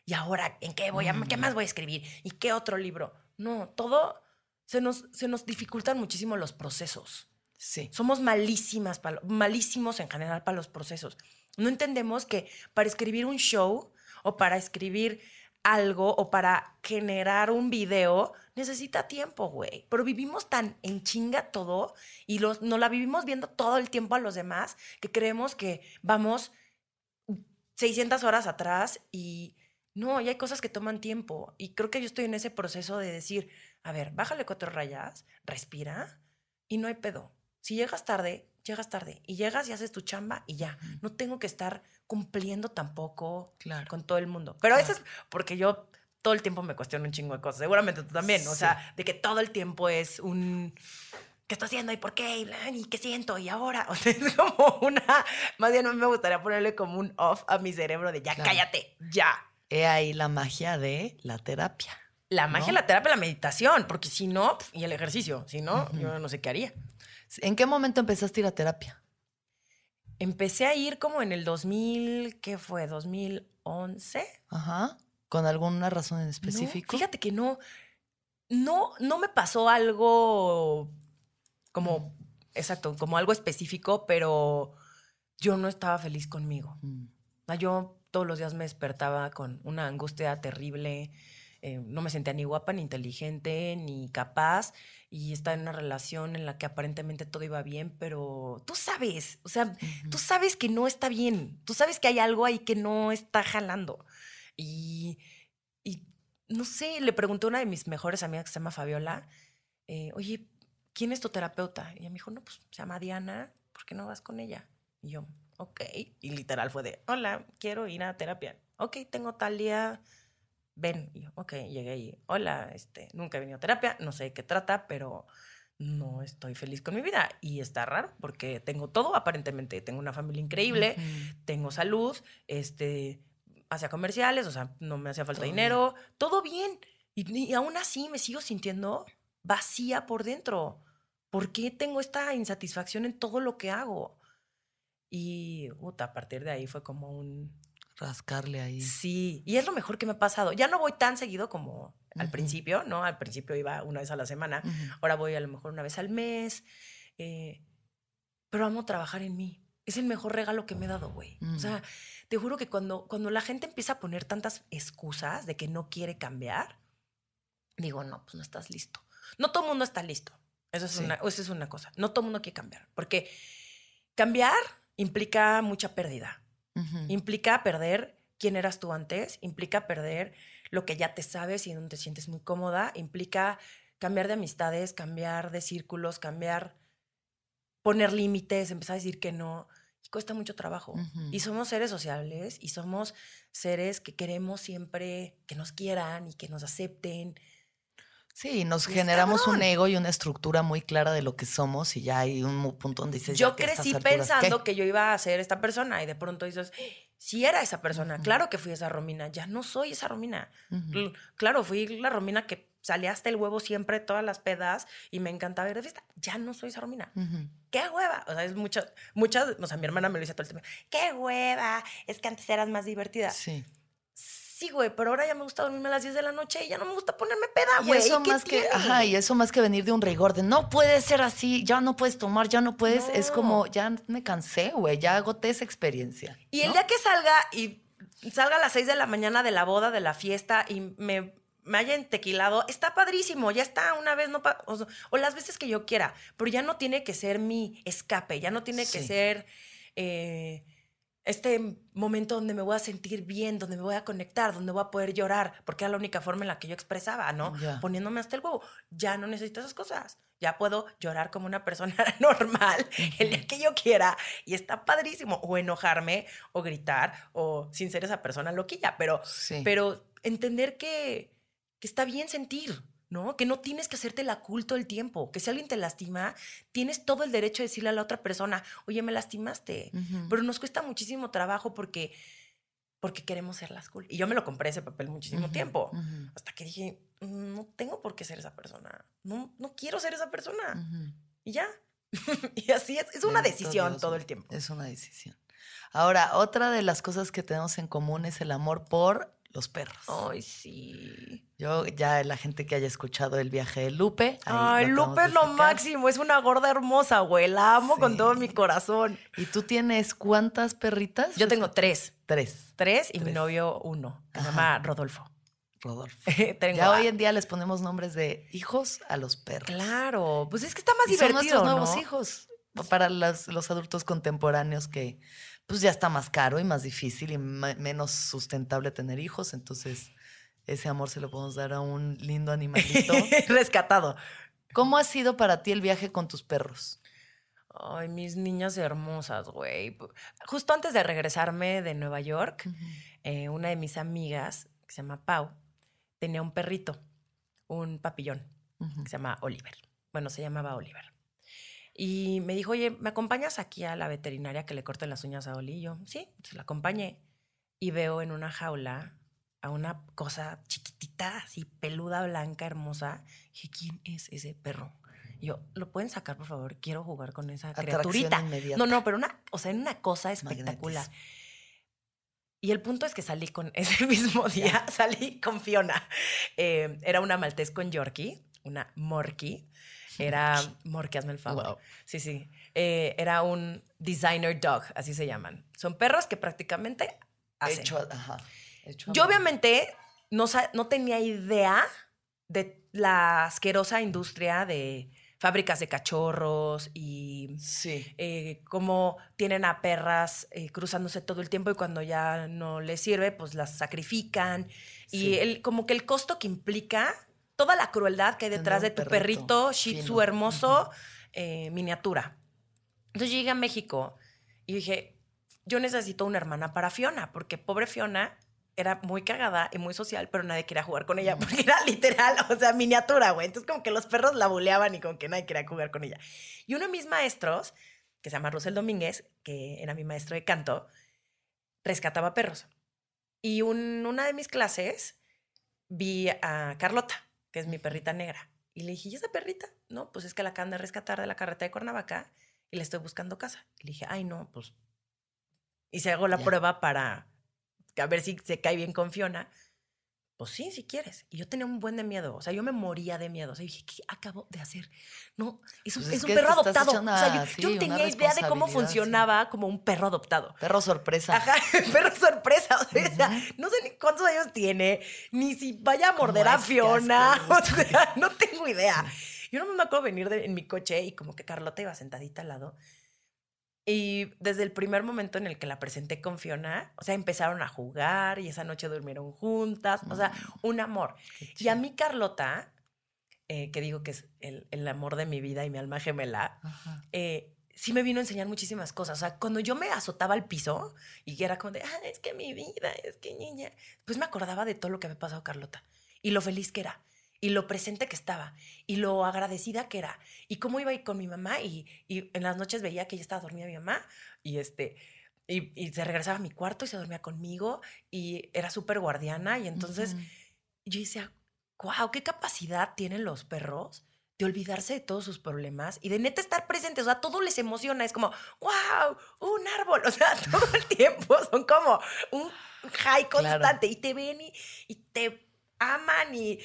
¿y ahora en qué voy a, qué más voy a escribir? ¿Y qué otro libro? No, todo se nos, se nos dificultan muchísimo los procesos. Sí. Somos malísimas, malísimos en general para los procesos. No entendemos que para escribir un show o para escribir algo o para generar un video, necesita tiempo, güey. Pero vivimos tan en chinga todo y los, nos la vivimos viendo todo el tiempo a los demás que creemos que vamos 600 horas atrás y no, y hay cosas que toman tiempo. Y creo que yo estoy en ese proceso de decir, a ver, bájale cuatro rayas, respira y no hay pedo. Si llegas tarde, llegas tarde. Y llegas y haces tu chamba y ya. No tengo que estar cumpliendo tampoco con todo el mundo. Pero eso es porque yo todo el tiempo me cuestiono un chingo de cosas. Seguramente tú también. O sea, de que todo el tiempo es un. ¿Qué estoy haciendo? ¿Y por qué? ¿Y qué siento? ¿Y ahora? O sea, es como una. Más bien, me gustaría ponerle como un off a mi cerebro de ya, cállate, ya. He ahí la magia de la terapia. La magia la terapia, la meditación, porque si no, y el ejercicio, si no, yo no sé qué haría. ¿En qué momento empezaste a ir a terapia? Empecé a ir como en el 2000, ¿qué fue? 2011. Ajá. ¿Con alguna razón en específico? fíjate que no, no, no me pasó algo como, exacto, como algo específico, pero yo no estaba feliz conmigo. Mm. Yo todos los días me despertaba con una angustia terrible, eh, no me sentía ni guapa, ni inteligente, ni capaz, y estaba en una relación en la que aparentemente todo iba bien, pero tú sabes, o sea, tú sabes que no está bien, tú sabes que hay algo ahí que no está jalando. Y, y no sé, le pregunté a una de mis mejores amigas que se llama Fabiola, eh, oye, ¿quién es tu terapeuta? Y ella me dijo, no, pues se llama Diana, ¿por qué no vas con ella? Y yo, ok, y literal fue de, hola, quiero ir a terapia. Ok, tengo tal día ven. Y yo, ok, llegué y, hola, este, nunca he venido a terapia, no sé de qué trata, pero no estoy feliz con mi vida. Y está raro porque tengo todo, aparentemente. Tengo una familia increíble, tengo salud, este, hacía comerciales, o sea, no me hacía falta dinero, todo bien. Y, aún así me sigo sintiendo vacía por dentro. ¿Por qué tengo esta insatisfacción en todo lo que hago? Y puta, a partir de ahí fue como un, rascarle ahí. Sí, y es lo mejor que me ha pasado. Ya no voy tan seguido como al principio, ¿no? Al principio iba una vez a la semana, ahora voy a lo mejor una vez al mes, eh, pero amo trabajar en mí. Es el mejor regalo que me he dado, güey. O mm. sea, te juro que cuando, cuando la gente empieza a poner tantas excusas de que no quiere cambiar, digo, no, pues no estás listo. No todo el mundo está listo. Eso es, una, eso es una cosa. No todo el mundo quiere cambiar, porque cambiar implica mucha pérdida Implica perder quién eras tú antes, implica perder lo que ya te sabes y donde te sientes muy cómoda, implica cambiar de amistades, cambiar de círculos, cambiar, poner límites, empezar a decir que no. Y cuesta mucho trabajo. Y somos seres sociales y somos seres que queremos siempre que nos quieran y que nos acepten Sí, nos generamos un ego y una estructura muy clara de lo que somos y ya hay un punto donde dices... Yo crecí pensando que yo iba a ser esta persona y de pronto dices, si era esa persona, claro que fui esa Romina, ya no soy esa Romina. Claro, fui la Romina que salía hasta el huevo siempre, todas las pedas y me encantaba ir de fiesta. Ya no soy esa Romina. ¡Qué hueva! O sea, es muchas, muchas, o sea, mi hermana me lo dice todo el tiempo. ¡Qué hueva! Es que antes eras más divertida. Sí sí, güey, pero ahora ya me gusta dormirme a las 10 de la noche y ya no me gusta ponerme peda, güey. Y eso más que, ajá, y eso más que venir de un rigor de no puede ser así, ya no puedes tomar, ya no puedes, es como, ya me cansé, güey, ya agoté esa experiencia. Y el día que salga y salga a las 6 de la mañana de la boda, de la fiesta y me, me haya entequilado, está padrísimo, ya está, una vez no, o, las veces que yo quiera, pero ya no tiene que ser mi escape, ya no tiene que ser... Eh, este momento donde me voy a sentir bien, donde me voy a conectar, donde voy a poder llorar, porque era la única forma en la que yo expresaba, ¿no? Poniéndome hasta el huevo. Ya no necesito esas cosas. Ya puedo llorar como una persona normal el día que yo quiera y está padrísimo. O enojarme, o gritar, o sin ser esa persona loquilla, pero, pero entender que, que está bien sentir. ¿No? Que no tienes que hacerte la culto el tiempo, que si alguien te lastima, tienes todo el derecho de decirle a la otra persona, oye, me lastimaste, pero nos cuesta muchísimo trabajo porque, porque queremos ser las cool. Y yo me lo compré ese papel muchísimo tiempo, hasta que dije, no tengo por qué ser esa persona, no, no quiero ser esa persona. Y ya. y así es, es una decisión todo el tiempo. Es una decisión. Ahora, otra de las cosas que tenemos en común es el amor por los perros. Ay, sí. Yo, ya la gente que haya escuchado el viaje de Lupe. Ay, Lupe es lo máximo, es una gorda hermosa, güey. La amo con todo mi corazón. ¿Y tú tienes cuántas perritas? Yo tengo tres. Tres. Tres y mi novio uno, que se llama Rodolfo. Rodolfo. ya hoy en día les ponemos nombres de hijos a los perros. Claro, pues es que está más divertido. Son nuestros nuevos hijos para los, los adultos contemporáneos que pues ya está más caro y más difícil y menos sustentable tener hijos. Entonces, ese amor se lo podemos dar a un lindo animalito. Rescatado. ¿Cómo ha sido para ti el viaje con tus perros? Ay, mis niñas hermosas, güey. Justo antes de regresarme de Nueva York, eh, una de mis amigas, que se llama Pau, tenía un perrito, un papillón, que se llama Oliver. Bueno, se llamaba Oliver. Y me dijo, oye, ¿me acompañas aquí a la veterinaria que le corten las uñas a Oli? Y yo, sí, se la acompañé. Y veo en una jaula a una cosa chiquitita, así, peluda, blanca, hermosa. Y dije, ¿quién es ese perro? Y yo, ¿lo pueden sacar, por favor? Quiero jugar con esa criaturita. No, no, pero una, o sea, una cosa espectacular. Y el punto es que salí con ese mismo día, salí con Fiona. Eh, era una maltés con Yorkie, una Morky. Era, hazme el favor. Sí, sí. Eh, era un designer dog, así se llaman. Son perros que prácticamente hacen. Hecho, ajá. Yo obviamente no, no tenía idea de la asquerosa industria de fábricas de cachorros y sí. eh, cómo tienen a perras eh, cruzándose todo el tiempo y cuando ya no les sirve, pues las sacrifican. Y el, como que el costo que implica toda la crueldad que hay detrás de tu perrito, Shih Tzu hermoso, eh, miniatura. Entonces llegué a México y dije, yo necesito una hermana para Fiona, porque pobre Fiona era muy cagada y muy social, pero nadie quería jugar con ella porque era literal, o sea, miniatura, güey. Entonces como que los perros la buleaban y como que nadie quería jugar con ella. Y uno de mis maestros, que se llama Rosel Domínguez, que era mi maestro de canto, rescataba perros. Y en una de mis clases vi a Carlota, que es mi perrita negra. Y le dije, ¿y esa perrita? No, pues es que la acaban de rescatar de la carretera de Cuernavaca y le estoy buscando casa. Y le dije, ay, no, pues. Y se hago la prueba para a ver si se cae bien con Fiona. Pues sí, si quieres. Y yo tenía un buen de miedo. O sea, yo me moría de miedo. O sea, dije, ¿qué acabo de hacer? No, es un, pues perro adoptado. o sea, yo, tenía idea de cómo funcionaba como un perro adoptado. Perro sorpresa. Ajá, perro sorpresa. O sea, no sé ni cuántos años tiene, ni si vaya a morder a Fiona. O sea, no tengo idea. Yo no me acuerdo venir en mi coche y como que Carlota iba sentadita al lado. Y desde el primer momento en el que la presenté con Fiona, o sea, empezaron a jugar y esa noche durmieron juntas, o sea, mm, un amor. Y a mí Carlota, eh, que digo que es el, amor de mi vida y mi alma gemela, eh, sí me vino a enseñar muchísimas cosas. O sea, cuando yo me azotaba al piso y era como de, ah, es que mi vida, es que niña, pues me acordaba de todo lo que había pasado Carlota y lo feliz que era y lo presente que estaba y lo agradecida que era y cómo iba a ir con mi mamá y, en las noches veía que ella estaba dormida mi mamá y este y, se regresaba a mi cuarto y se dormía conmigo y era súper guardiana y entonces yo decía, wow, qué capacidad tienen los perros de olvidarse de todos sus problemas y de neta estar presentes, o sea, todo les emociona, es como, wow, un árbol, o sea, todo el tiempo son como un high constante y te ven y, y te aman y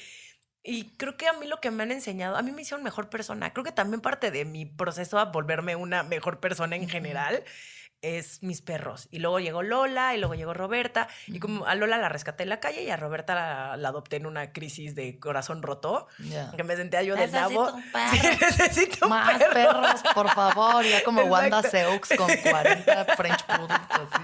y creo que a mí lo que me han enseñado, a mí me hicieron mejor persona. Creo que también parte de mi proceso a volverme una mejor persona en general es mis perros. Y luego llegó Lola y luego llegó Roberta. Y como a Lola la rescaté en la calle y a Roberta la, adopté en una crisis de corazón roto. Que me sentía yo de nabo. necesito Más perros, por favor. Ya como Wanda Seux con 40 French Poodles así.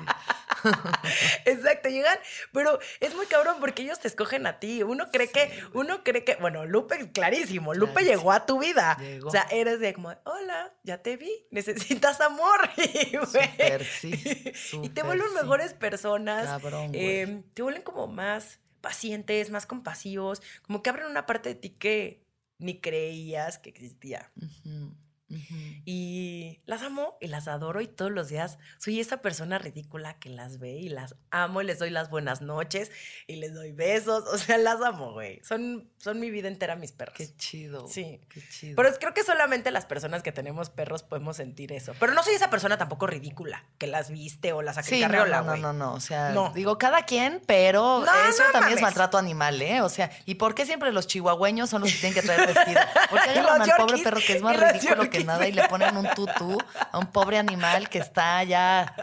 Exacto, llegan, pero es muy cabrón porque ellos te escogen a ti. Uno cree que, uno cree que, bueno, Lupe, clarísimo, Lupe llegó a tu vida. O sea, eres de como, hola, ya te vi, necesitas amor. y te vuelven mejores personas. Em, te vuelven como más pacientes, más compasivos, como que abren una parte de ti que ni creías que existía. Y las amo y las adoro y todos los días soy esa persona ridícula que las ve y las amo y les doy las buenas noches y les doy besos. O sea, las amo, güey. Son, son mi vida entera mis perros. Qué chido. Sí. Qué chido. Pero creo que solamente las personas que tenemos perros podemos sentir eso. Pero no soy esa persona tampoco ridícula que las viste o las sí, no, acarriola, no, güey. no, no, no. O sea, No. digo, cada quien, pero No, eso también es mames. maltrato animal, ¿eh? O sea, ¿y por qué siempre los chihuahueños son los que tienen que traer vestido? Porque Y agarran los al pobre perro que es más ridículo que nada y le ponen un tutú a un pobre animal que está ya,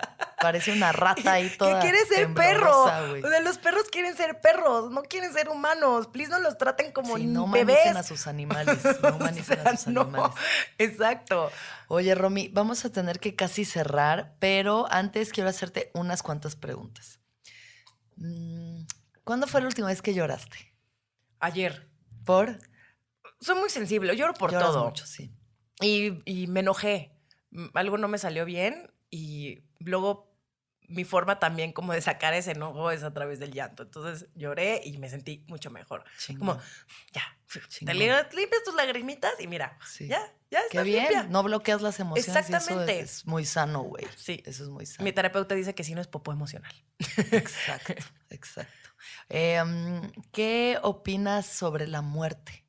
parece una rata ahí toda que quiere ser perro. O sea, los perros quieren ser perros, no quieren ser humanos. Please no los traten como Sí, no bebés. humanicen a sus animales, no humanicen a sus No, animales. exacto. Oye, Romy, vamos a tener que casi cerrar, pero antes quiero hacerte unas cuantas preguntas. Mm, ¿Cuándo fue la última vez que lloraste? Ayer. ¿Por? Soy muy sensible, lloro por Lloras todo. mucho, sí. Y, y me enojé. Algo no me salió bien y luego mi forma también como de sacar ese enojo es a través del llanto. Entonces lloré y me sentí mucho mejor. Chingón. Como, ya, Chingón. te limpias, tus lagrimitas y mira, Sí. ya, ya Qué estás bien, limpia. no bloqueas las emociones. Exactamente. eso es muy sano, güey. Sí. Eso es muy sano. Mi terapeuta dice que si no es popó emocional. Exacto, exacto. Em, ¿Qué opinas sobre la muerte?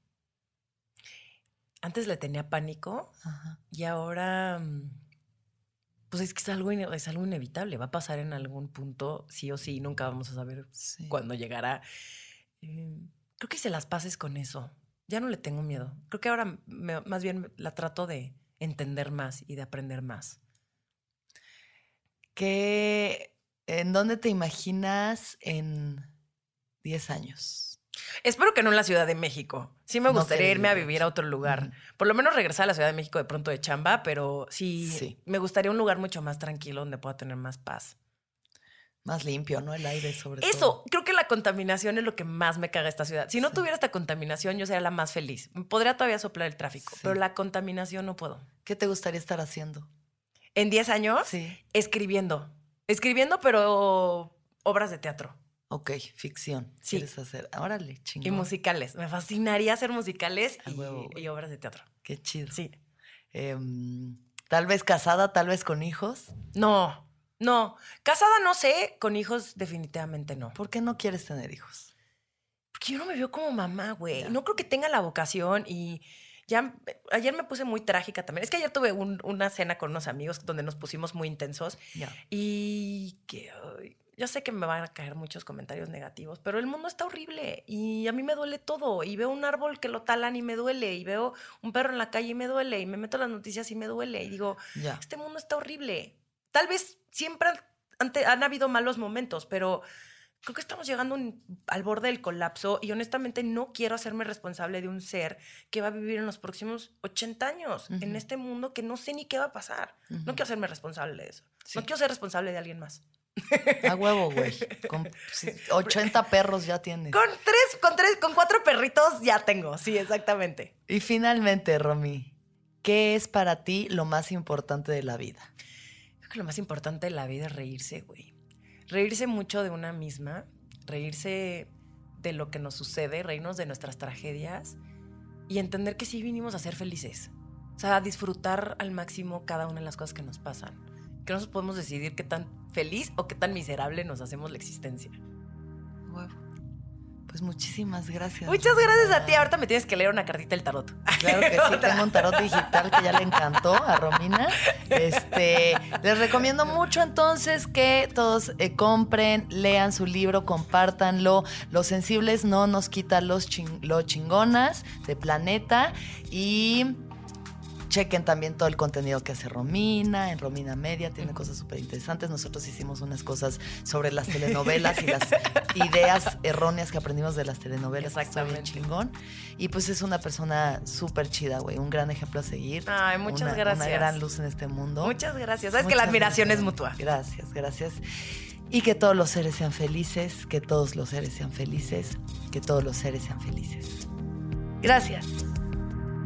Antes le tenía pánico Ajá. y ahora, mm, pues es que es algo, es algo inevitable. Va a pasar en algún punto, sí o sí, nunca vamos a saber Sí. cuándo llegará. Eh, creo que se las pases con eso. Ya no le tengo miedo. Creo que ahora me- más bien la trato de entender más y de aprender más. ¿Qué, ¿En dónde te imaginas en 10 años? Espero que no en la Ciudad de México. Sí me gustaría irme a vivir a otro lugar. Por lo menos regresar a la Ciudad de México de pronto de chamba, pero sí, Sí. me gustaría un lugar mucho más tranquilo donde pueda tener más paz. Más limpio, ¿no? El aire sobre todo. Eso, creo que la contaminación es lo que más me caga esta ciudad. Si no Sí. tuviera esta contaminación, yo sería la más feliz. Podría todavía soplar el tráfico, Sí. pero la contaminación no puedo. ¿Qué te gustaría estar haciendo? En 10 años, Sí. escribiendo. Escribiendo, pero obras de teatro Ok, ficción. Sí. ¿Quieres hacer? Órale, chingón. y musicales. Me fascinaría hacer musicales y, huevo, güey. y obras de teatro. Qué chido. Sí. Em, tal vez casada, tal vez con hijos. No, no. Casada no sé, con hijos definitivamente no. ¿Por qué no quieres tener hijos? Porque yo no me veo como mamá, güey. No creo que tenga la vocación y ya ayer me puse muy trágica también. Es que ayer tuve un- una cena con unos amigos donde nos pusimos muy intensos Ya. y que ay, yo sé que me van a caer muchos comentarios negativos, pero el mundo está horrible y a mí me duele todo y veo un árbol que lo talan y me duele y veo un perro en la calle y me duele y me meto a las noticias y me duele y digo, Ya. este mundo está horrible. Tal vez siempre han, han habido malos momentos, pero creo que estamos llegando un- al borde del colapso y honestamente no quiero hacerme responsable de un ser que va a vivir en los próximos 80 años en Ujú. este mundo que no sé ni qué va a pasar. Ujú. No quiero hacerme responsable de eso. Sí. No quiero ser responsable de alguien más. A huevo, güey. Con sí, 80 perros ya tienes. Con tres, con tres, con cuatro perritos ya tengo. Sí, exactamente. Y finalmente, Romy, ¿qué es para ti lo más importante de la vida? Creo que lo más importante de la vida es reírse, güey. Reírse mucho de una misma, reírse de lo que nos sucede, reírnos de nuestras tragedias y entender que sí vinimos a ser felices. O sea, disfrutar al máximo cada una de las cosas que nos pasan. Que nosotros podemos decidir qué tan feliz o qué tan miserable nos hacemos la existencia. Pues muchísimas gracias. Muchas gracias a ti. Ahorita me tienes que leer una cartita del tarot. Claro que sí, tengo un tarot digital que ya le encantó a Romina. Este, les recomiendo mucho entonces que todos eh, compren, lean su libro, compártanlo. Los sensibles no nos quita los chin- lo chingonas de Planeta y chequen también todo el contenido que hace Romina en Romina Media, tiene cosas súper interesantes. Nosotros hicimos unas cosas sobre las telenovelas y las ideas erróneas que aprendimos de las telenovelas. está bien chingón. Y pues es una persona súper chida, güey. Un gran ejemplo a seguir. Ay, muchas Una- gracias. Una gran luz en este mundo. Muchas gracias. Sabes que la Muchas admiración gracias. es mutua. Gracias, gracias. Y que todos los seres sean felices, que todos los seres sean felices, que todos los seres sean felices. Gracias.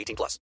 18 plus.